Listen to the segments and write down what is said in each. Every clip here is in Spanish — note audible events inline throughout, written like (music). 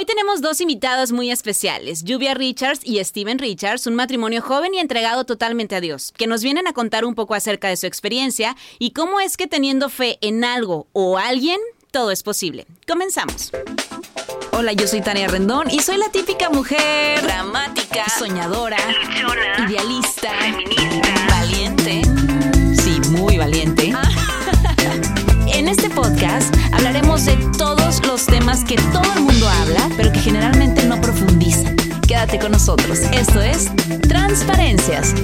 Hoy tenemos dos invitados muy especiales, Lluvia Richards y Steven Richards, un matrimonio joven y entregado totalmente a Dios, que nos vienen a contar un poco acerca de su experiencia y cómo es que teniendo fe en algo o alguien, todo es posible. Comenzamos. Hola, yo soy Tania Rendón y soy la típica mujer dramática, soñadora, idealista, feminista, valiente. Sí, muy valiente. (laughs) En este podcast hablaremos de todos los temas que todo el mundo habla, pero que generalmente no profundizan. Quédate con nosotros. Esto es Transparencias.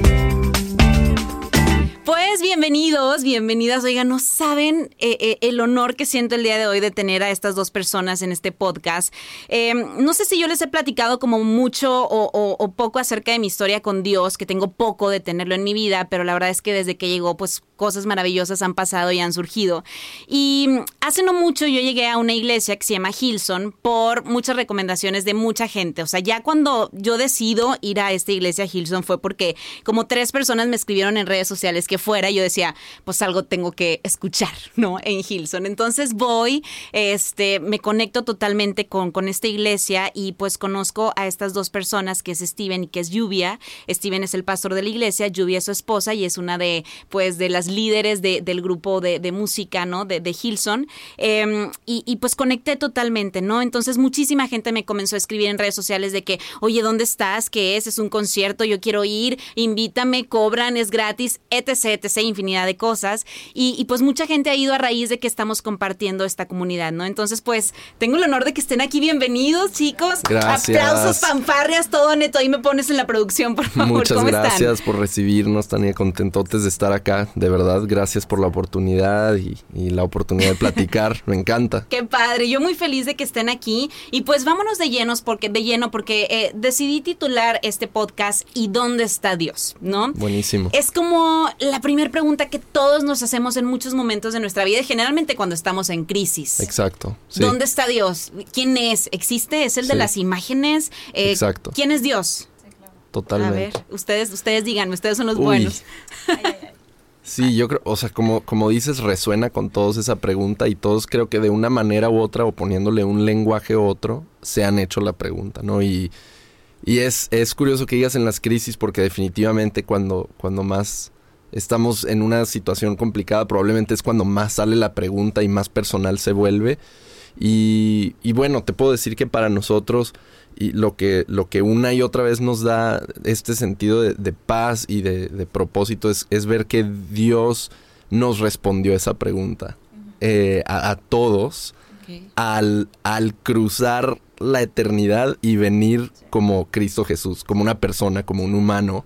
Pues bienvenidos, bienvenidas. Oigan, no saben eh, eh, el honor que siento el día de hoy de tener a estas dos personas en este podcast. Eh, no sé si yo les he platicado como mucho o, o, poco acerca de mi historia con Dios, que tengo poco de tenerlo en mi vida, pero la verdad es que desde que llegó, pues cosas maravillosas han pasado y han surgido. Y hace no mucho yo llegué a una iglesia que se llama Hilson por muchas recomendaciones de mucha gente. O sea, ya cuando yo decido ir a esta iglesia Hilson fue porque como tres personas me escribieron en redes sociales que fuera, yo decía, pues algo tengo que escuchar, (laughs) ¿no? En Hilson. Entonces voy, este, me conecto totalmente con, con esta iglesia y pues conozco a estas dos personas, que es Steven y que es Lluvia. Steven es el pastor de la iglesia, Lluvia es su esposa y es una de, pues, de las líderes del grupo de, música, ¿no? De, de Hilson. Em, y, pues conecté totalmente, ¿no? Entonces muchísima gente me comenzó a escribir en redes sociales de que, oye, ¿dónde estás? ¿Qué es? Es un concierto, yo quiero ir, invítame, cobran, es gratis, etc, etc, infinidad de cosas. Y, pues mucha gente ha ido a raíz de que estamos compartiendo esta comunidad, ¿no? Entonces, pues tengo el honor de que estén aquí. Bienvenidos, chicos. Gracias. Aplausos, fanfarrias, todo neto. Ahí me pones en la producción, por favor. Muchas gracias por recibirnos, Tania. Contentotes de estar acá, de verdad verdad, gracias por la oportunidad y, la oportunidad de platicar. (laughs) Me encanta. Qué padre, yo muy feliz de que estén aquí. Y pues vámonos de llenos porque de lleno, porque eh, decidí titular este podcast ¿Y dónde está Dios? ¿No? Buenísimo. Es como la primera pregunta que todos nos hacemos en muchos momentos de nuestra vida, generalmente cuando estamos en crisis. Exacto. ¿Dónde está Dios? ¿Quién es? ¿Existe? ¿Es el de las imágenes? Eh, Exacto. ¿Quién es Dios? Totalmente. A ver, ustedes, ustedes díganme, ustedes son los buenos. (laughs) Sí, yo creo, o sea, como, como dices, resuena con todos esa pregunta y todos creo que de una manera u otra o poniéndole un lenguaje u otro se han hecho la pregunta, ¿no? Y, y es, es curioso que digas en las crisis porque definitivamente cuando, cuando más estamos en una situación complicada probablemente es cuando más sale la pregunta y más personal se vuelve. Y, y bueno, te puedo decir que para nosotros y lo que, lo que una y otra vez nos da este sentido de, paz y de, propósito es, es, ver que Dios nos respondió esa pregunta eh, a, todos al, al cruzar la eternidad y venir como Cristo Jesús, como una persona, como un humano,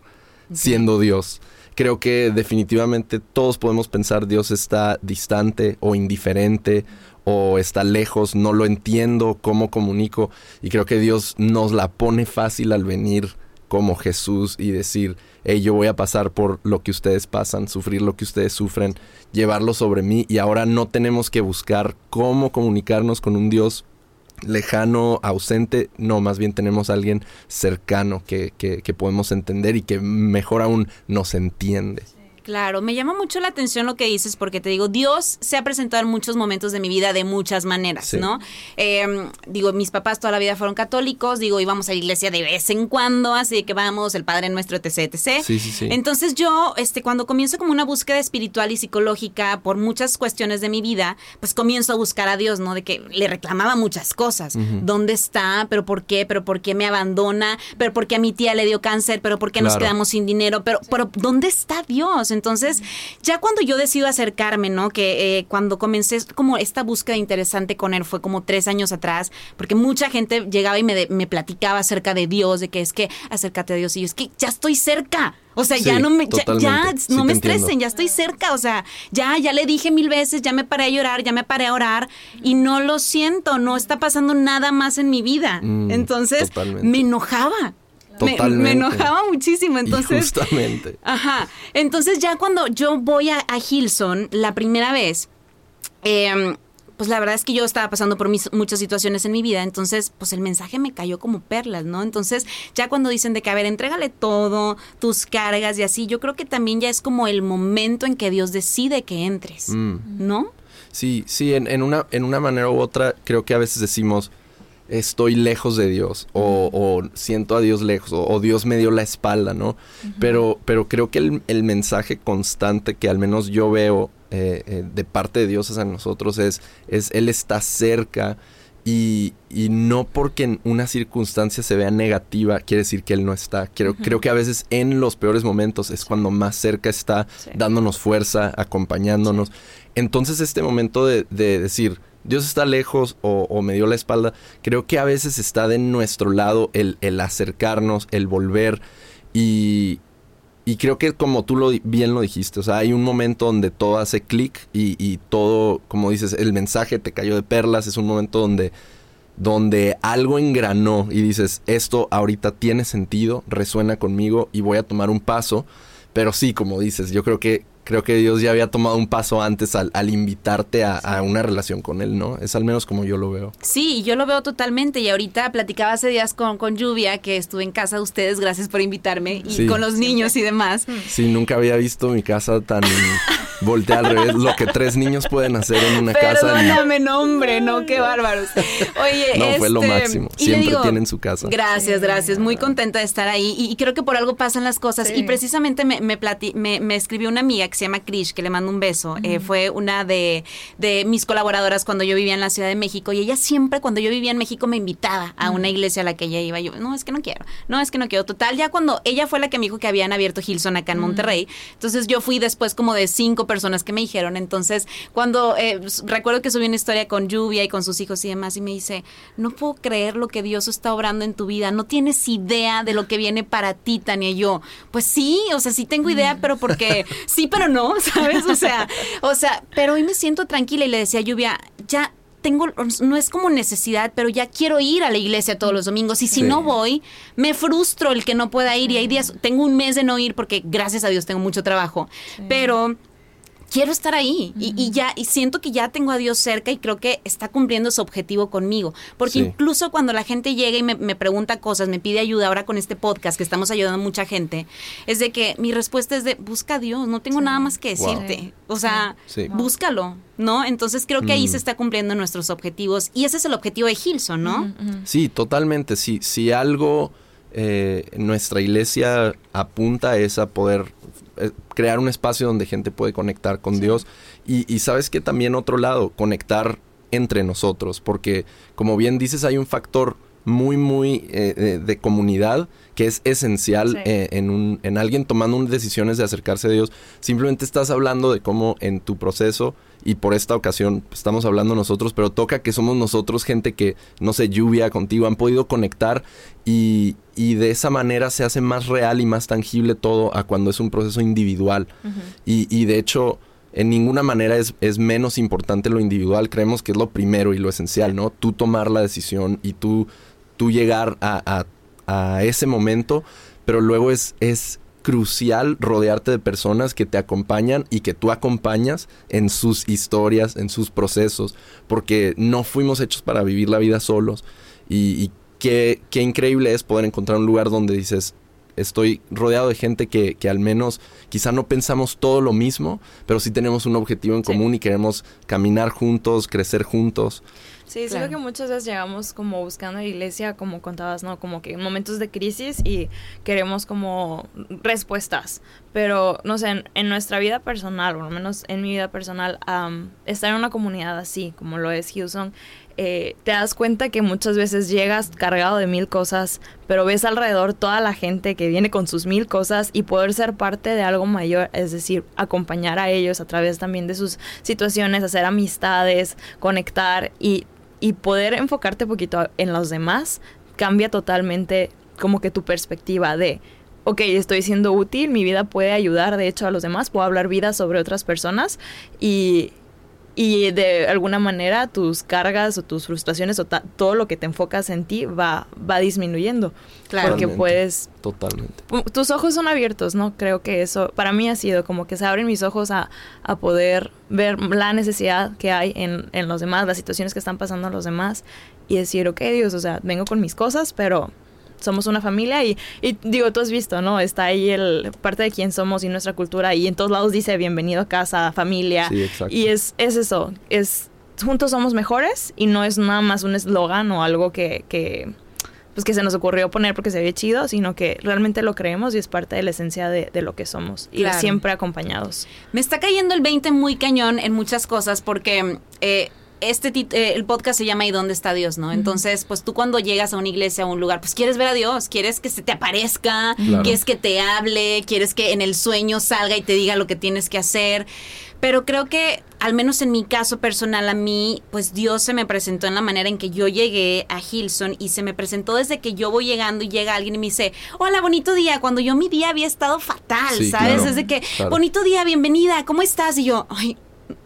siendo Dios. Creo que definitivamente todos podemos pensar Dios está distante o indiferente o está lejos, no lo entiendo, cómo comunico. Y creo que Dios nos la pone fácil al venir como Jesús y decir, hey, yo voy a pasar por lo que ustedes pasan, sufrir lo que ustedes sufren, llevarlo sobre mí y ahora no tenemos que buscar cómo comunicarnos con un Dios lejano, ausente, no, más bien tenemos a alguien cercano que, que, que podemos entender y que mejor aún nos entiende. Claro, me llama mucho la atención lo que dices porque te digo, Dios se ha presentado en muchos momentos de mi vida de muchas maneras, ¿no? Em, digo, mis papás toda la vida fueron católicos, digo, íbamos a la iglesia de vez en cuando, así que vamos, el Padre Nuestro, etc, etc. Sí, sí, sí. Entonces yo, este, cuando comienzo como una búsqueda espiritual y psicológica por muchas cuestiones de mi vida, pues comienzo a buscar a Dios, ¿no? De que le reclamaba muchas cosas. ¿Dónde está? ¿Pero por qué? ¿Pero por qué me abandona? ¿Pero por qué a mi tía le dio cáncer? ¿Pero por qué nos quedamos sin dinero? ¿Pero, pero ¿dónde está Dios? Entonces, ya cuando yo decido acercarme, ¿no? Que eh, cuando comencé como esta búsqueda interesante con él fue como tres años atrás, porque mucha gente llegaba y me, me platicaba acerca de Dios, de que es que acércate a Dios y yo es que ya estoy cerca. O sea, ya no me, ya, no me estresen, ya estoy cerca. O sea, ya, ya le dije mil veces, ya me paré a llorar, ya me paré a orar y no lo siento, no está pasando nada más en mi vida. Mm, Entonces, me enojaba. Me, enojaba muchísimo, entonces. justamente. Ajá. Entonces ya cuando yo voy a, a Hilson la primera vez, eh, pues la verdad es que yo estaba pasando por muchas situaciones en mi vida, entonces pues el mensaje me cayó como perlas, ¿no? Entonces ya cuando dicen de que, a ver, entrégale todo, tus cargas y así, yo creo que también ya es como el momento en que Dios decide que entres, mm. ¿no? Sí, sí, en, en, una, en una manera u otra creo que a veces decimos, estoy lejos de Dios o, siento a Dios lejos o, Dios me dio la espalda, ¿no? pero, pero creo que el, mensaje constante que al menos yo veo eh, eh, de parte de Dios hacia nosotros es, es Él está cerca y, no porque una circunstancia se vea negativa quiere decir que Él no está. Creo, creo que a veces en los peores momentos es cuando más cerca está dándonos fuerza, acompañándonos. Entonces este momento de, decir, Dios está lejos o, me dio la espalda, creo que a veces está de nuestro lado el, acercarnos, el volver. Y, y creo que como tú lo, bien lo dijiste, o sea, hay un momento donde todo hace clic y, todo, como dices, el mensaje te cayó de perlas, es un momento donde, donde algo engranó y dices, esto ahorita tiene sentido, resuena conmigo y voy a tomar un paso. Pero sí, como dices, yo creo que creo que Dios ya había tomado un paso antes al, invitarte a, una relación con Él, ¿no? Es al menos como yo lo veo. Sí, yo lo veo totalmente. Y ahorita platicaba hace días con, con Lluvia, que estuve en casa de ustedes, gracias por invitarme, y con los niños y demás. Sí, nunca había visto mi casa tan (laughs) voltea al revés, lo que tres niños pueden hacer en una casa. Perdóname, nombre, no, qué bárbaros. Oye, no, fue lo este, máximo. Siempre tienen su casa. Gracias, gracias. Muy contenta de estar ahí. Y, creo que por algo pasan las cosas. Y precisamente me, me, me, escribió una amiga que se llama Krish, que le mando un beso. Eh, fue una de, mis colaboradoras cuando yo vivía en la Ciudad de México. Y ella siempre, cuando yo vivía en México, me invitaba a una iglesia a la que ella iba. Yo, no, es que no quiero. No, es que no quiero. Total, ya cuando ella fue la que me dijo que habían abierto Hilson acá en Monterrey. Entonces yo fui después como de cinco personas que me dijeron. Entonces, cuando eh, recuerdo que subí una historia con Lluvia y con sus hijos y demás, y me dice, no puedo creer lo que Dios está obrando en tu vida. No tienes idea de lo que viene para ti, Tania. Y yo, pues sí, o sea, sí tengo idea, pero porque (laughs) sí, pero no, (laughs) ¿sabes? O sea, o sea, pero hoy me siento tranquila y le decía a Lluvia, ya tengo, no es como necesidad, pero ya quiero ir a la iglesia todos los domingos y si no voy, me frustro el que no pueda ir y hay días, tengo un mes de no ir porque gracias a Dios tengo mucho trabajo, pero quiero estar ahí. Y, ya y siento que ya tengo a Dios cerca y creo que está cumpliendo su objetivo conmigo. Porque incluso cuando la gente llega y me, pregunta cosas me pide ayuda ahora con este podcast que estamos ayudando a mucha gente es de que mi respuesta es de busca a Dios no tengo nada más que decirte o sea búscalo no entonces creo que ahí se mm. está cumpliendo nuestros objetivos. Y ese es el objetivo de Gilson no sí totalmente. Sí si algo eh, nuestra iglesia apunta es a poder crear un espacio donde gente puede conectar con Dios. Y, sabes que también otro lado, conectar entre nosotros, porque como bien dices, hay un factor muy, muy eh, de comunidad que es esencial eh, en, un, en alguien tomando decisiones de acercarse a Dios. Simplemente estás hablando de cómo en tu proceso, y por esta ocasión estamos hablando nosotros, pero toca que somos nosotros gente que, no sé, lluvia contigo, han podido conectar y, y de esa manera se hace más real y más tangible todo a cuando es un proceso individual. y, y de hecho en ninguna manera es, es, menos importante lo individual, creemos que es lo primero y lo esencial, ¿no? Tú tomar la decisión y tú, tú llegar a, a a ese momento, pero luego es, es crucial rodearte de personas que te acompañan y que tú acompañas en sus historias, en sus procesos, porque no fuimos hechos para vivir la vida solos. Y, qué, qué, increíble es poder encontrar un lugar donde dices, estoy rodeado de gente que, que, al menos quizá no pensamos todo lo mismo, pero sí tenemos un objetivo en común y queremos caminar juntos, crecer juntos. Sí, claro. que muchas veces llegamos como buscando a la iglesia, como contabas, ¿no? Como que en momentos de crisis y queremos como respuestas. Pero, no sé, en, nuestra vida personal, o al menos en mi vida personal, estar en una comunidad así, como lo es Houston, eh, te das cuenta que muchas veces llegas cargado de mil cosas, pero ves alrededor toda la gente que viene con sus mil cosas y poder ser parte de algo mayor, es decir, acompañar a ellos a través también de sus situaciones, hacer amistades, conectar y y poder enfocarte un poquito en los demás cambia totalmente como que tu perspectiva de, ok, estoy siendo útil, mi vida puede ayudar de hecho a los demás, puedo hablar vida sobre otras personas y, y de alguna manera tus cargas o tus frustraciones o todo lo que te enfocas en ti va, va disminuyendo. Claro. Porque puedes... Totalmente. Tus ojos son abiertos, ¿no? Creo que eso para mí ha sido como que se abren mis ojos a, a poder ver la necesidad que hay en, en los demás, las situaciones que están pasando a los demás y decir, ok, Dios, o sea, vengo con mis cosas, pero somos una familia y, y, digo, tú has visto, ¿no? Está ahí el parte de quién somos y nuestra cultura y en todos lados dice bienvenido a casa, familia. Sí, exacto. Y es, es eso, es juntos somos mejores y no es nada más un eslogan o algo que, que, pues que se nos ocurrió poner porque se ve chido, sino que realmente lo creemos y es parte de la esencia de, de lo que somos y Claro. siempre acompañados. Me está cayendo el 20 muy cañón en muchas cosas porque eh, este eh, el podcast se llama ¿Y dónde está Dios? ¿no? Entonces, pues tú cuando llegas a una iglesia, a un lugar, pues quieres ver a Dios, quieres que se te aparezca, Claro. quieres que te hable, quieres que en el sueño salga y te diga lo que tienes que hacer. Pero creo que, al menos en mi caso personal, a mí, pues Dios se me presentó en la manera en que yo llegué a Hilson y se me presentó desde que yo voy llegando y llega alguien y me dice, hola, bonito día, cuando yo mi día había estado fatal, Sí, ¿sabes? claro, Es de que, claro. bonito día, bienvenida, ¿cómo estás? Y yo, ay,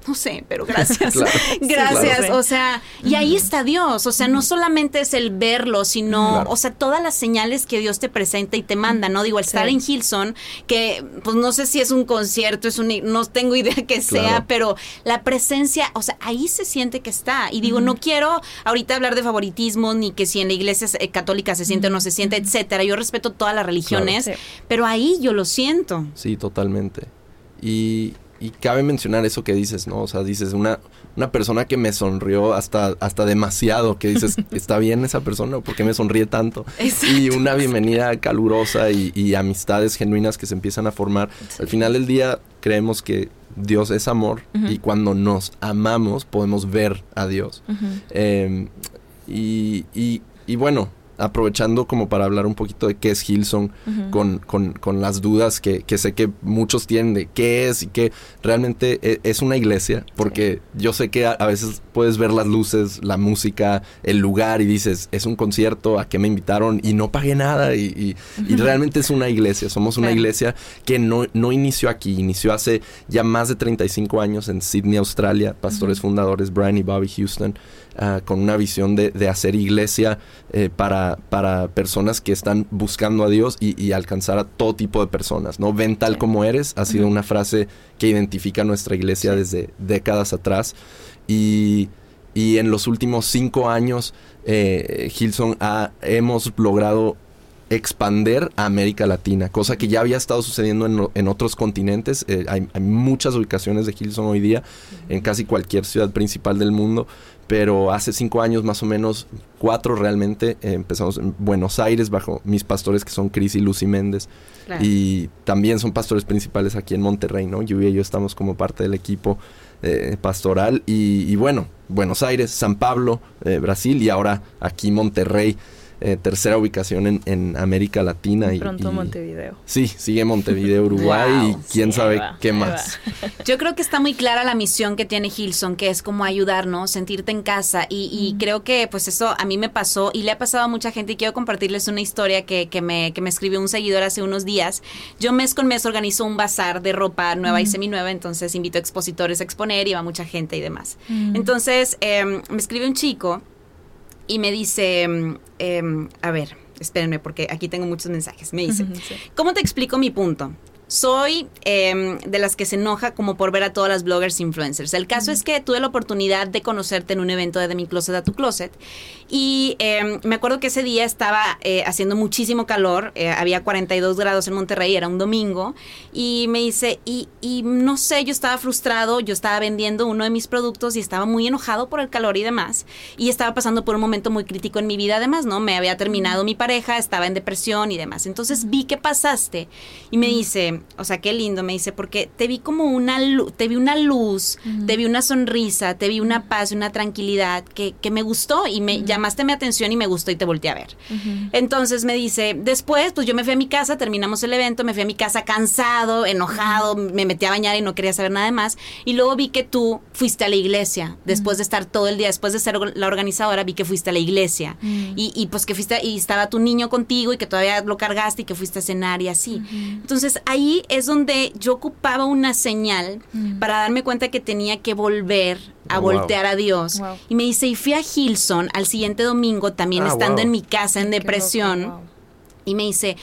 no sé, pero gracias. (laughs) Claro. gracias. claro. O sea, y ahí está Dios. O sea, no solamente es el verlo, sino, Claro. o sea, todas las señales que Dios te presenta y te manda, ¿no? Digo, el estar Sí. en Hilson, que pues no sé si es un concierto, es un, no tengo idea que sea, Claro. pero la presencia, o sea, ahí se siente que está. Y digo, no quiero ahorita hablar de favoritismo, ni que si en la iglesia eh, católica se siente o no se siente, etcétera. Yo respeto todas las religiones, Claro. Sí. pero ahí yo lo siento. Sí, totalmente. Y, y cabe mencionar eso que dices, ¿no? O sea, dices, una, una persona que me sonrió hasta, hasta demasiado, que dices, (laughs) ¿está bien esa persona? ¿Por qué me sonríe tanto? Exacto. Y una bienvenida calurosa y, y amistades genuinas que se empiezan a formar. Al final del día creemos que Dios es amor y cuando nos amamos podemos ver a Dios. Eh, y, y- y bueno, aprovechando como para hablar un poquito de qué es Hillsong, con, con- con las dudas que, que sé que muchos tienen de qué es y qué realmente e- es una iglesia, porque yo sé que a, a veces puedes ver las luces, la música, el lugar y dices, es un concierto, ¿a qué me invitaron? Y no pagué nada y, y- y realmente es una iglesia, somos una iglesia que no, no inició aquí, inició hace ya más de 35 años en Sydney, Australia, pastores fundadores Brian y Bobby Houston, ah, con una visión de, de hacer iglesia eh, para, para personas que están buscando a Dios y, y alcanzar a todo tipo de personas, ¿no? Ven tal Sí. como eres, ha sido una frase que identifica a nuestra iglesia desde décadas atrás y, y en los últimos cinco años eh, Hilson ha, hemos logrado expander a América Latina, cosa que ya había estado sucediendo en, en otros continentes. Eh, hay, hay muchas ubicaciones de Hilson hoy día en casi cualquier ciudad principal del mundo, pero hace cinco años más o menos, cuatro realmente, eh, empezamos en Buenos Aires bajo mis pastores que son Cris y Lucy Méndez. Y también son pastores principales aquí en Monterrey, ¿no? Lluvia y yo estamos como parte del equipo eh, pastoral. Y, y bueno, Buenos Aires, San Pablo, eh, Brasil y ahora aquí Monterrey, eh, tercera ubicación en, en América Latina. y, Pronto y- Montevideo. Sí, sigue Montevideo, (laughs) Uruguay Wow, y quién sí, sabe va, qué más. (laughs) Yo creo que está muy clara la misión que tiene Hilson, que es como ayudarnos, sentirte en casa. Y, y creo que pues eso a mí me pasó y le ha pasado a mucha gente. Y quiero compartirles una historia que, que me, que me escribió un seguidor hace unos días. Yo mes con mes organizo un bazar de ropa nueva y seminueva, entonces invito a expositores a exponer y va mucha gente y demás. Entonces em, me escribe un chico y me dice, em, em, a ver, espérenme porque aquí tengo muchos mensajes. Me dice, Sí. ¿Cómo te explico mi punto? Soy em, de las que se enoja como por ver a todas las bloggers influencers. El caso es que tuve la oportunidad de conocerte en un evento de, de mi closet a tu closet y em, me acuerdo que ese día estaba eh, haciendo muchísimo calor, eh, había 42 grados en Monterrey, era un domingo y me dice, y, y no sé, yo estaba frustrado, yo estaba vendiendo uno de mis productos y estaba muy enojado por el calor y demás y estaba pasando por un momento muy crítico en mi vida además, ¿no? Me había terminado mi pareja, estaba en depresión y demás. Entonces vi que pasaste y me dice, o sea, qué lindo, me dice, porque te vi como una luz, te vi una luz, te vi una sonrisa, te vi una paz, una tranquilidad que, que me gustó y me llamaste mi atención y me gustó y te volteé a ver. Entonces me dice, después, pues yo me fui a mi casa, terminamos el evento, me fui a mi casa cansado, enojado, me metí a bañar y no quería saber nada más. Y luego vi que tú fuiste a la iglesia, después de estar todo el día, después de ser la organizadora, vi que fuiste a la iglesia. y, y, pues que fuiste, y estaba tu niño contigo y que todavía lo cargaste y que fuiste a cenar y así. Entonces ahí es donde yo ocupaba una señal para darme cuenta que tenía que volver a Oh, wow. voltear a Dios. Wow. Y me dice, y fui a Hilson al siguiente domingo, también Ah, estando wow. en mi casa en Qué depresión. loco, wow. Y me dice,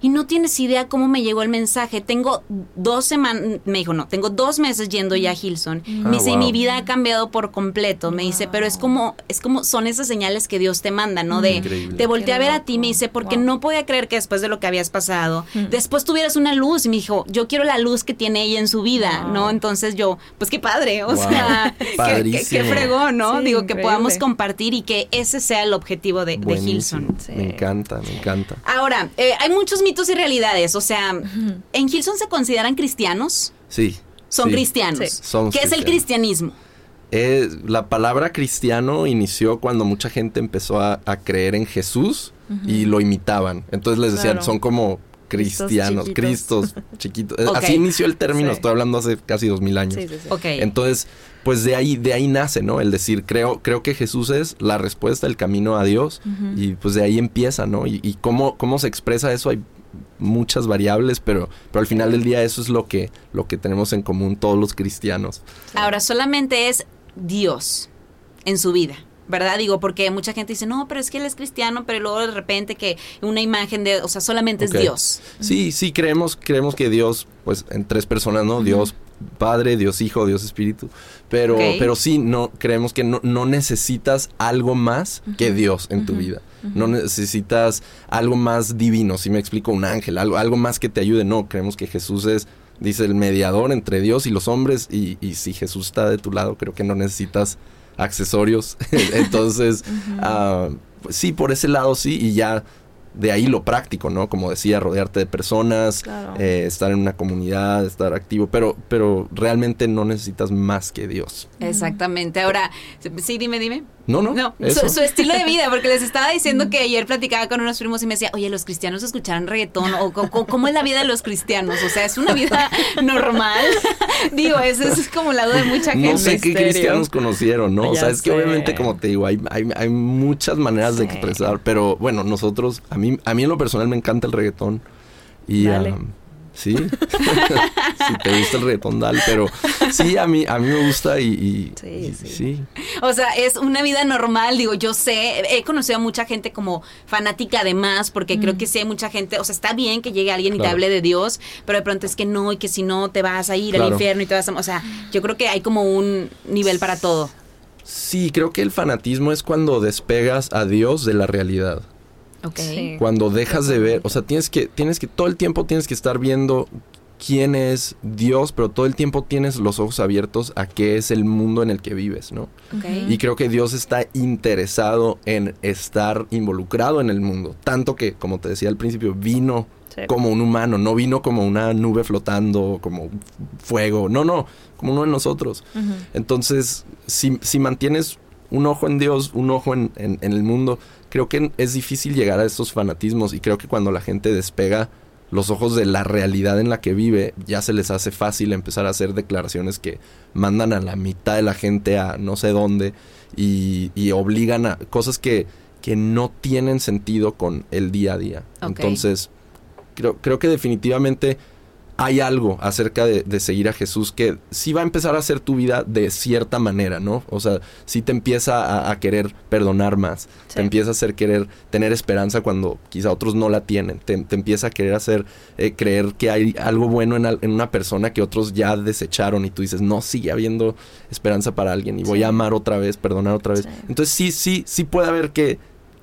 y no tienes idea cómo me llegó el mensaje. Tengo dos semanas, me dijo, no, tengo dos meses yendo ya a Hilson. Ah, me dice, y wow. mi vida ha cambiado por completo. Me dice, pero es como, es como, son esas señales que Dios te manda, ¿no? De, Increíble. te volteé a ver a ti, me dice, porque Wow. no podía creer que después de lo que habías pasado, después tuvieras una luz. Y me dijo, yo quiero la luz que tiene ella en su vida, Wow. ¿no? Entonces yo, pues qué padre, o Wow. sea, (laughs) qué- qué, fregón, ¿no? Sí, Digo, que increíble. podamos compartir y que ese sea el objetivo de, de. Hilson. Sí. Me encanta, me encanta. Ahora, eh, hay muchos mitos y realidades. O sea, ¿en Hilson se consideran cristianos? Sí. Son sí. cristianos. Sí. Somos ¿Qué es el cristianismo? Eh, la palabra cristiano inició cuando mucha gente empezó a, a creer en Jesús y lo imitaban. Entonces les decían, Claro. son como cristianos, chiquitos. cristos (laughs) chiquitos. Eh. Así inició el término, Sí. estoy hablando hace casi dos mil años. Sí, sí, sí. Ok. Entonces, pues de ahí, de ahí nace, ¿no? El decir, creo, creo que Jesús es la respuesta, el camino a Dios, y pues de ahí empieza, ¿no? Y, y cómo, cómo se expresa eso, hay muchas variables, pero, pero al final del día eso es lo que, lo que tenemos en común todos los cristianos. Ahora, solamente es Dios en su vida. ¿Verdad? Digo, porque mucha gente dice, no, pero es que él es cristiano, pero luego de repente que una imagen de, o sea, solamente es Dios. Sí, sí, creemos, creemos que Dios, pues en tres personas, ¿no? Dios Padre, Dios Hijo, Dios Espíritu. Pero, pero sí, no, creemos que no, no necesitas algo más que Dios en tu vida. No necesitas algo más divino, si me explico, un ángel, algo, algo más que te ayude. No, creemos que Jesús es, dice, el mediador entre Dios y los hombres. Y, y si Jesús está de tu lado, creo que no necesitas accesorios. (laughs) Entonces, ah, sí, por ese lado sí, y ya de ahí lo práctico, ¿no? Como decía, rodearte de personas, Claro. eh, estar en una comunidad, estar activo, pero, pero realmente no necesitas más que Dios. Exactamente. Ahora, sí, dime, dime. No, no, No, eso. su, su estilo de vida, porque les estaba diciendo que ayer platicaba con unos primos y me decía, oye, los cristianos escucharán reggaetón, o cómo es la vida de los cristianos, o sea, es una vida (laughs) normal. (laughs) Digo, esa es como la duda de mucha gente. No sé qué cristianos conocieron, ¿no? O Ya sea, es que obviamente, como te digo, hay, hay, hay muchas maneras de expresar, pero bueno, nosotros, a mí, a mí en lo personal me encanta el reggaetón. Y, Dale. sí, (laughs) si te gusta el reggaetón, dale, pero sí, a mí, a mí me gusta y, y- Sí, y- sí. sí. O sea, es una vida normal, digo, yo sé, he conocido a mucha gente como fanática además, porque creo que sí hay mucha gente, o sea, está bien que llegue alguien y te hable de Dios, pero de pronto es que no, y que si no te vas a ir al infierno y te vas a... O sea, yo creo que hay como un nivel para todo. Sí, creo que el fanatismo es cuando despegas a Dios de la realidad. Ok. Sí. Cuando dejas de ver, o sea, tienes que, tienes que, todo el tiempo tienes que estar viendo quién es Dios, pero todo el tiempo tienes los ojos abiertos a qué es el mundo en el que vives, ¿no? Y creo que Dios está interesado en estar involucrado en el mundo, tanto que, como te decía al principio, vino Sí. como un humano, no vino como una nube flotando, como fuego, no, no, como uno de nosotros. Entonces, si, si mantienes un ojo en Dios, un ojo en, en- en el mundo, creo que es difícil llegar a estos fanatismos y creo que cuando la gente despega los ojos de la realidad en la que vive, ya se les hace fácil empezar a hacer declaraciones que mandan a la mitad de la gente a no sé dónde y, y obligan a cosas que, que no tienen sentido con el día a día. Entonces, creo, creo que definitivamente hay algo acerca de, de seguir a Jesús que sí va a empezar a hacer tu vida de cierta manera, ¿no? O sea, sí te empieza a, a querer perdonar más, Sí. te empieza a hacer querer tener esperanza cuando quizá otros no la tienen, te, te empieza a querer hacer eh, creer que hay algo bueno en, al- en una persona que otros ya desecharon y tú dices, no, sigue habiendo esperanza para alguien y voy a amar otra vez, perdonar otra vez. Sí. Entonces sí, sí, sí puede haber que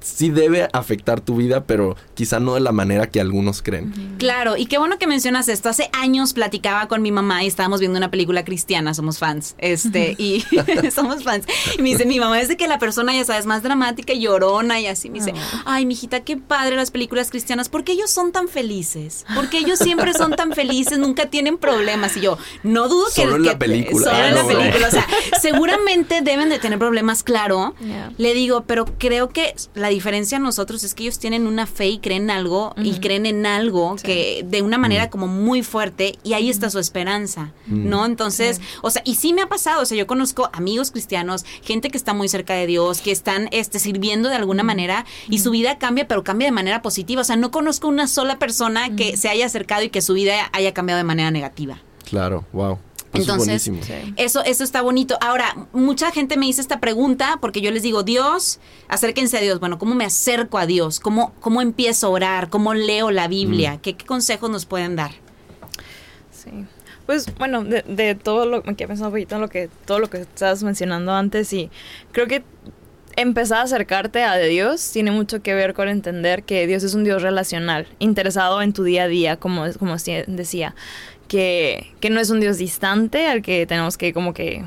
sí debe afectar tu vida, pero quizá no de la manera que algunos creen. Claro, y qué bueno que mencionas esto. Hace años platicaba con mi mamá y estábamos viendo una película cristiana, somos fans, este, (laughs) y (laughs) somos fans. Y me dice, mi mamá es de que la persona, ya sabes, más dramática y llorona y así. Me dice, ay, mijita, qué padre las películas cristianas. ¿Por qué ellos son tan felices? Porque ellos siempre son tan felices, nunca tienen problemas. Y yo, no dudo que... Solo en la que- película. Solo Ah, en la no, película. O sea, seguramente deben de tener problemas, claro. (laughs) Yeah. Le digo, pero creo que la diferencia a nosotros es que ellos tienen una fe y creen algo y creen en algo Sí. que de una manera como muy fuerte y ahí está su esperanza, ¿no? Entonces, o sea, y sí me ha pasado, o sea, yo conozco amigos cristianos, gente que está muy cerca de Dios, que están este sirviendo de alguna manera y su vida cambia, pero cambia de manera positiva, o sea, no conozco una sola persona que se haya acercado y que su vida haya cambiado de manera negativa. Claro, wow. Eso es Entonces, eso, eso está bonito. Ahora, mucha gente me dice esta pregunta porque yo les digo, Dios, acérquense a Dios. Bueno, ¿cómo me acerco a Dios? ¿Cómo, cómo empiezo a orar? ¿Cómo leo la Biblia? ¿Qué, qué consejos nos pueden dar? Sí. Pues bueno, de, de todo lo que he pensado un poquito en lo que todo lo que estabas mencionando antes y creo que empezar a acercarte a Dios tiene mucho que ver con entender que Dios es un Dios relacional, interesado en tu día a día, como como decía, que que no es un Dios distante al que tenemos que como que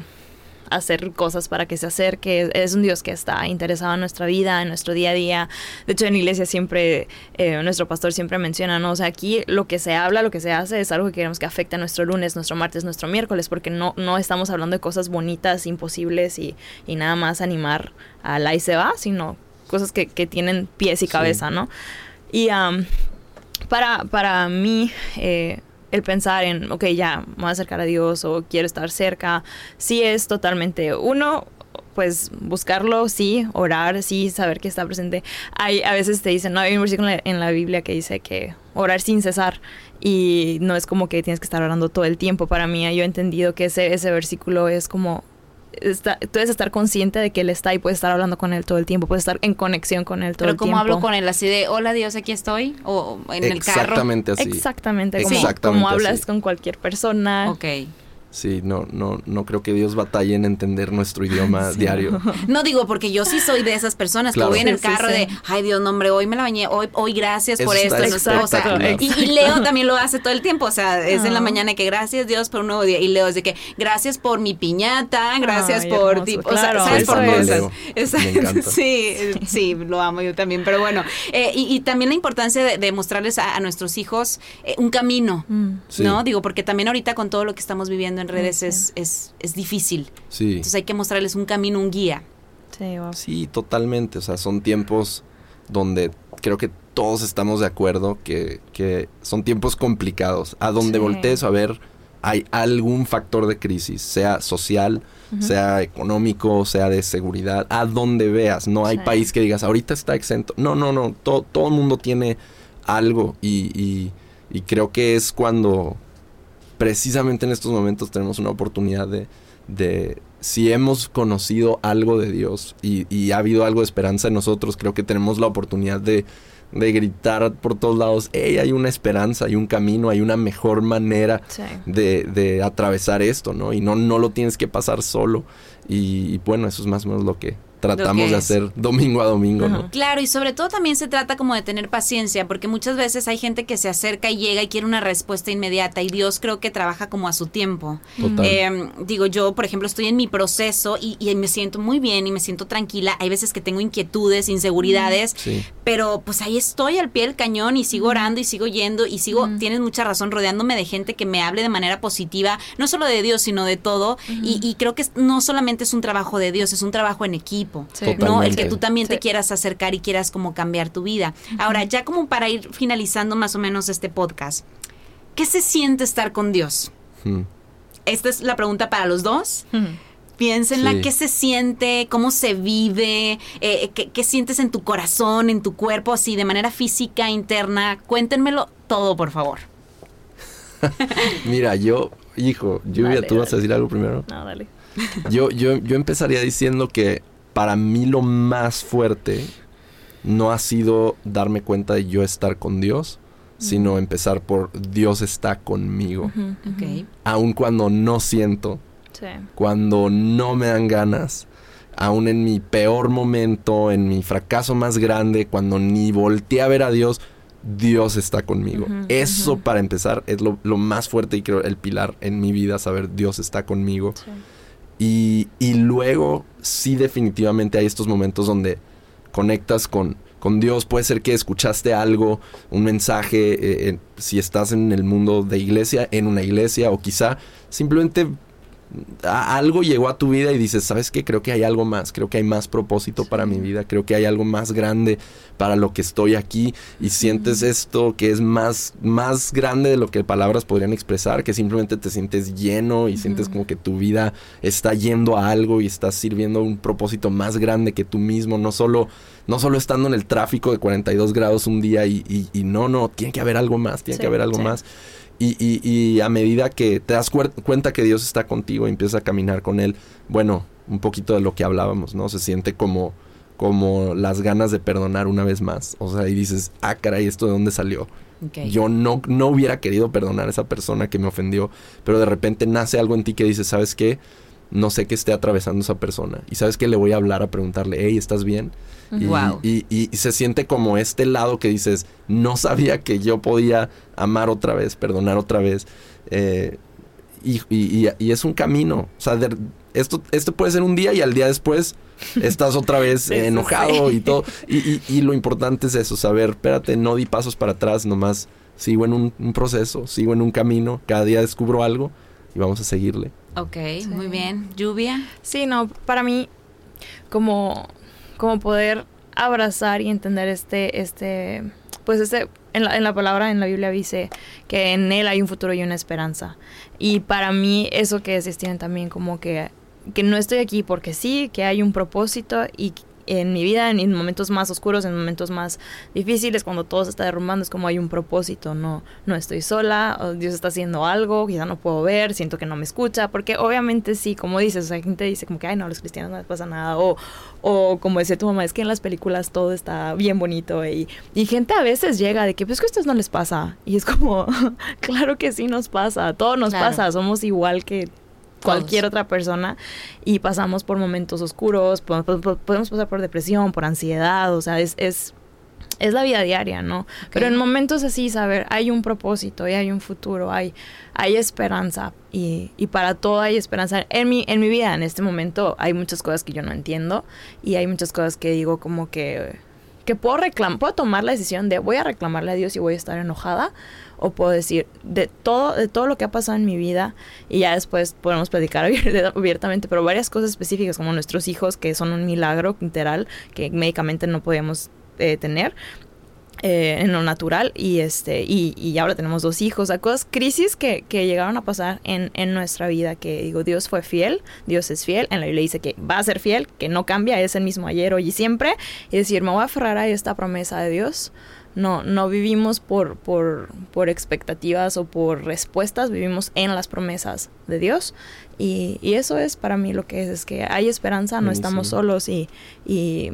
hacer cosas para que se acerque. Es un Dios que está interesado en nuestra vida, en nuestro día a día. De hecho, en iglesia siempre, eh, nuestro pastor siempre menciona, ¿no? O sea, aquí lo que se habla, lo que se hace es algo que queremos que afecte a nuestro lunes, nuestro martes, nuestro miércoles, porque no, no estamos hablando de cosas bonitas, imposibles y, y nada más animar al ahí se va, sino cosas que, que tienen pies y Sí. cabeza, ¿no? Y am, para, para mí, eh, el pensar en, ok, ya, me voy a acercar a Dios o quiero estar cerca, sí es totalmente uno, pues buscarlo, sí, orar, sí, saber que está presente. Hay, a veces te dicen, no, hay un versículo en la, Biblia que dice que orar sin cesar y no es como que tienes que estar orando todo el tiempo. Para mí, yo he entendido que ese, ese versículo es como está, tú debes estar consciente de que Él está y puedes estar hablando con Él todo el tiempo, puedes estar en conexión con Él todo Pero el ¿cómo tiempo. hablo con él? Así de, hola Dios, aquí estoy. O en el carro. Exactamente así. Exactamente, como, Exactamente como hablas así. con cualquier persona. Ok. Sí, no, no, no creo que Dios batalle en entender nuestro idioma (laughs) diario. No digo porque yo sí soy de esas personas Claro. que voy en el Sí, sí, carro sí. de, ay Dios, no, hombre, hoy me la bañé, hoy, hoy gracias Eso por está esto. no sé, o sea, espectacular. y, y Leo también lo hace todo el tiempo, o sea, es en la Ah. mañana que gracias Dios por un nuevo día. Y Leo es de que gracias por mi piñata, gracias Ay, por, claro, o sea, sabes por cosas. Exacto. (laughs) Sí, sí, lo amo yo también, pero bueno. eh, y, y también la importancia de, de mostrarles a, a nuestros hijos eh, un camino. Mm. Sí. ¿No? Digo, porque también ahorita con todo lo que estamos viviendo en redes Sí. es, es, es difícil. Sí. Entonces hay que mostrarles un camino, un guía. Sí, wow. Sí, totalmente. O sea, son tiempos donde creo que todos estamos de acuerdo que, que son tiempos complicados. A donde Sí. voltees a ver, hay algún factor de crisis, sea social, sea económico, sea de seguridad, a donde veas. No hay Sí. país que digas, ahorita está exento. No, no, no. Todo, todo el mundo tiene algo y, y, y creo que es cuando precisamente en estos momentos tenemos una oportunidad de, de si hemos conocido algo de Dios y, y ha habido algo de esperanza en nosotros, creo que tenemos la oportunidad de, de gritar por todos lados, hey, hay una esperanza, hay un camino, hay una mejor manera Sí. de, de atravesar esto, ¿no? Y no, no lo tienes que pasar solo. Y, y bueno, eso es más o menos lo que tratamos de hacer domingo a domingo, ¿no? Claro, y sobre todo también se trata como de tener paciencia, porque muchas veces hay gente que se acerca y llega y quiere una respuesta inmediata, y Dios creo que trabaja como a su tiempo. Total. Eh, digo, yo, por ejemplo, estoy en mi proceso y, y me siento muy bien y me siento tranquila. Hay veces que tengo inquietudes, inseguridades, Sí. pero pues ahí estoy al pie del cañón y sigo orando y sigo yendo y sigo, tienes mucha razón, rodeándome de gente que me hable de manera positiva, no solo de Dios, sino de todo. y, y creo que no solamente es un trabajo de Dios, es un trabajo en equipo. Sí. ¿no? El que tú también te quieras acercar y quieras como cambiar tu vida. Ahora, ya como para ir finalizando más o menos este podcast, ¿qué se siente estar con Dios? Mm. Esta es la pregunta para los dos. Ujú. Piénsenla, Sí. qué se siente, cómo se vive, eh, qué, qué sientes en tu corazón, en tu cuerpo, así de manera física, interna. Cuéntenmelo todo, por favor. (laughs) Mira, yo, hijo, Lluvia, Dale, ¿tú vas a decir algo primero? No, dale. Yo, yo, yo empezaría diciendo que para mí lo más fuerte no ha sido darme cuenta de yo estar con Dios, sino empezar por Dios está conmigo. Ujú, ujú. Aun cuando no siento, Sí. cuando no me dan ganas, aun en mi peor momento, en mi fracaso más grande, cuando ni volteé a ver a Dios, Dios está conmigo. Eso para empezar es lo, lo más fuerte y creo el pilar en mi vida, saber Dios está conmigo. Sí. Y, y luego, sí, definitivamente hay estos momentos donde conectas con, con Dios. Puede ser que escuchaste algo, un mensaje, eh, en- si estás en el mundo de iglesia, en una iglesia, o quizá simplemente algo llegó a tu vida y dices, ¿sabes qué? Creo que hay algo más, creo que hay más propósito para mi vida, creo que hay algo más grande para lo que estoy aquí y sientes esto que es más, más grande de lo que palabras podrían expresar, que simplemente te sientes lleno y sientes como que tu vida está yendo a algo y estás sirviendo un propósito más grande que tú mismo, no solo, no solo estando en el tráfico de 42 grados un día y, y- y no, no, tiene que haber algo más, tiene Sí, que haber algo sí. más. Y, y, y a medida que te das cuenta que Dios está contigo y empiezas a caminar con Él, bueno, un poquito de lo que hablábamos, ¿no? Se siente como, como las ganas de perdonar una vez más. O sea, y dices, ah, caray, ¿esto de dónde salió? Yo no, no hubiera querido perdonar a esa persona que me ofendió, pero de repente nace algo en ti que dice, ¿sabes qué? No sé qué esté atravesando esa persona. Y sabes que le voy a hablar a preguntarle, hey, ¿estás bien? Y, Wow. y- y- y se siente como este lado que dices, no sabía que yo podía amar otra vez, perdonar otra vez. Eh, y, es un camino. O sea, de- esto, esto puede ser un día y al día después estás otra vez (laughs) eh, enojado sí. y todo. Y, lo importante es eso, saber, espérate, no di pasos para atrás, nomás sigo en un, un proceso, sigo en un camino, cada día descubro algo y vamos a seguirle. Ok, muy bien. Lluvia. Sí, no, para mí, como, como poder abrazar y entender este, este, pues este, en la, en la palabra, en la Biblia dice que en él hay un futuro y una esperanza. Y para mí, eso que decías tienen también como que, que no estoy aquí porque sí, que hay un propósito y en mi vida, en, en momentos más oscuros, en momentos más difíciles, cuando todo se está derrumbando, es como hay un propósito, no, no estoy sola, Dios está haciendo algo, quizá no puedo ver, siento que no me escucha, porque obviamente sí, como dices, o sea, hay gente dice como que, ay, no, a los cristianos no les pasa nada, o, o como decía tu mamá, es que en las películas todo está bien bonito, y, y gente a veces llega de que, pues que a ustedes no les pasa, y es como, (laughs) claro que sí nos pasa, todo nos Claro. pasa, somos igual que cualquier otra persona y pasamos por momentos oscuros, po- po- po- podemos pasar por depresión, por ansiedad, o sea, es, es, es la vida diaria, ¿no? Pero en momentos así, saber, hay un propósito y hay un futuro, hay, hay esperanza y, y para todo hay esperanza. En mi, en mi vida, en este momento, hay muchas cosas que yo no entiendo y hay muchas cosas que digo como que, que puedo reclamar, puedo tomar la decisión de voy a reclamarle a Dios y voy a estar enojada o puedo decir de todo de todo lo que ha pasado en mi vida y ya después podemos platicar (laughs) abier- abiertamente pero varias cosas específicas como nuestros hijos que son un milagro literal que médicamente no podíamos eh, tener eh, en lo natural y este y, y ahora tenemos dos hijos, o sea, cosas, crisis que, que llegaron a pasar en, en nuestra vida, que digo, Dios fue fiel, Dios es fiel, en la Biblia dice que va a ser fiel, que no cambia, es el mismo ayer, hoy y siempre, y decir, me voy a aferrar a esta promesa de Dios. No, no vivimos por, por, por expectativas o por respuestas, vivimos en las promesas de Dios. Y, y eso es para mí lo que es, es que hay esperanza, no estamos solos y, y,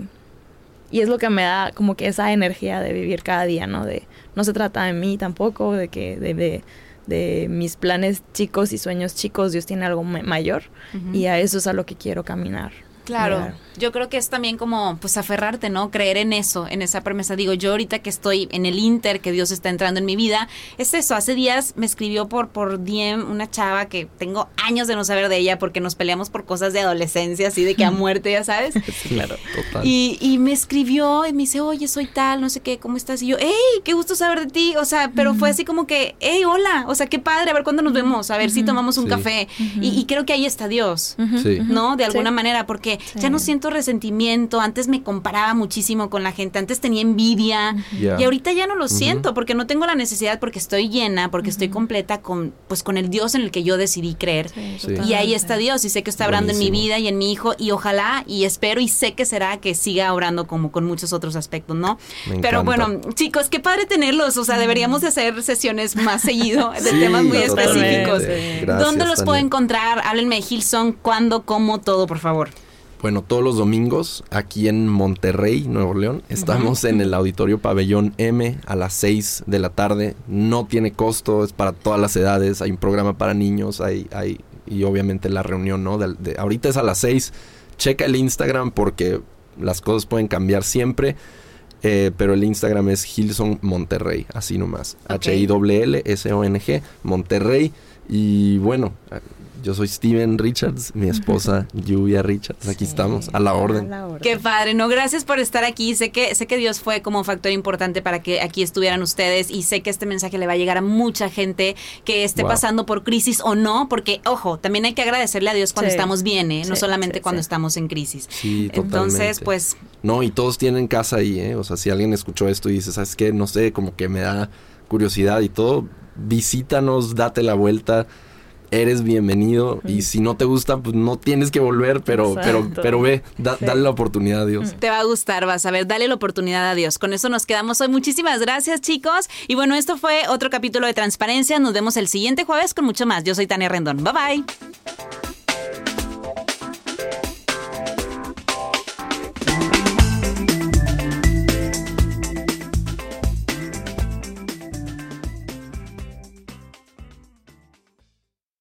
y es lo que me da como que esa energía de vivir cada día, ¿no? De, no se trata de mí tampoco, de que, de, de, de mis planes chicos y sueños chicos, Dios tiene algo ma- mayor y a eso es a lo que quiero caminar. Claro, yo creo que es también como pues aferrarte, ¿no? Creer en eso, en esa promesa. Digo, yo ahorita que estoy en el Inter, que Dios está entrando en mi vida, es eso. Hace días me escribió por, por DM una chava que tengo años de no saber de ella porque nos peleamos por cosas de adolescencia, así de que a (laughs) muerte, ya sabes. Claro. Total. Y, y me escribió y me dice, oye, soy tal, no sé qué, ¿cómo estás? Y yo, hey, qué gusto saber de ti. O sea, pero fue así como que, hey, hola, o sea, qué padre, a ver cuándo nos vemos, a ver si tomamos un Sí. café. y, y creo que ahí está Dios. Sí. ¿no? De Sí. alguna manera, porque Sí. ya no siento resentimiento, antes me comparaba muchísimo con la gente, antes tenía envidia y ahorita ya no lo siento porque no tengo la necesidad porque estoy llena, porque estoy completa con pues con el Dios en el que yo decidí creer. Sí. Y ahí está Dios y sé que está obrando en mi vida y en mi hijo y ojalá y espero y sé que será que siga obrando como con muchos otros aspectos, ¿no? Me Pero encanta. bueno, chicos, qué padre tenerlos, o sea, deberíamos de hacer sesiones más seguido (laughs) de Sí, temas muy específicos. Gracias, ¿Dónde los Tania. puedo encontrar? Háblenme de Hilson, cuándo, cómo, todo, por favor. Bueno, todos los domingos aquí en Monterrey, Nuevo León, estamos en el Auditorio Pabellón M a las 6 de la tarde. No tiene costo, es para todas las edades. Hay un programa para niños, hay, hay y obviamente la reunión, ¿no? De- de- ahorita es a las 6. Checa el Instagram porque las cosas pueden cambiar siempre. eh, pero el Instagram es Hilson Monterrey, así nomás. H-I-L-L-S-O-N-G, Monterrey. Y bueno, yo soy Steven Richards, mi esposa (laughs) Lluvia Richards. Aquí estamos, a la orden. A la orden. Qué padre, no, gracias por estar aquí. Sé que, sé que Dios fue como un factor importante para que aquí estuvieran ustedes y sé que este mensaje le va a llegar a mucha gente que esté Wow. pasando por crisis o no, porque, ojo, también hay que agradecerle a Dios cuando Sí. estamos bien, ¿eh? no Sí, solamente sí, cuando sí. estamos en crisis. Sí, Entonces, totalmente. pues, No, y todos tienen casa ahí, ¿eh? O sea, si alguien escuchó esto y dice, ¿sabes qué? No sé, como que me da curiosidad y todo, visítanos, date la vuelta. Eres bienvenido y si no te gusta, pues no tienes que volver, pero, pero, pero ve, dale la oportunidad a Dios. Te va a gustar, vas a ver, dale la oportunidad a Dios. Con eso nos quedamos hoy. Muchísimas gracias, chicos. Y bueno, esto fue otro capítulo de Transparencia. Nos vemos el siguiente jueves con mucho más. Yo soy Tania Rendón. Bye bye.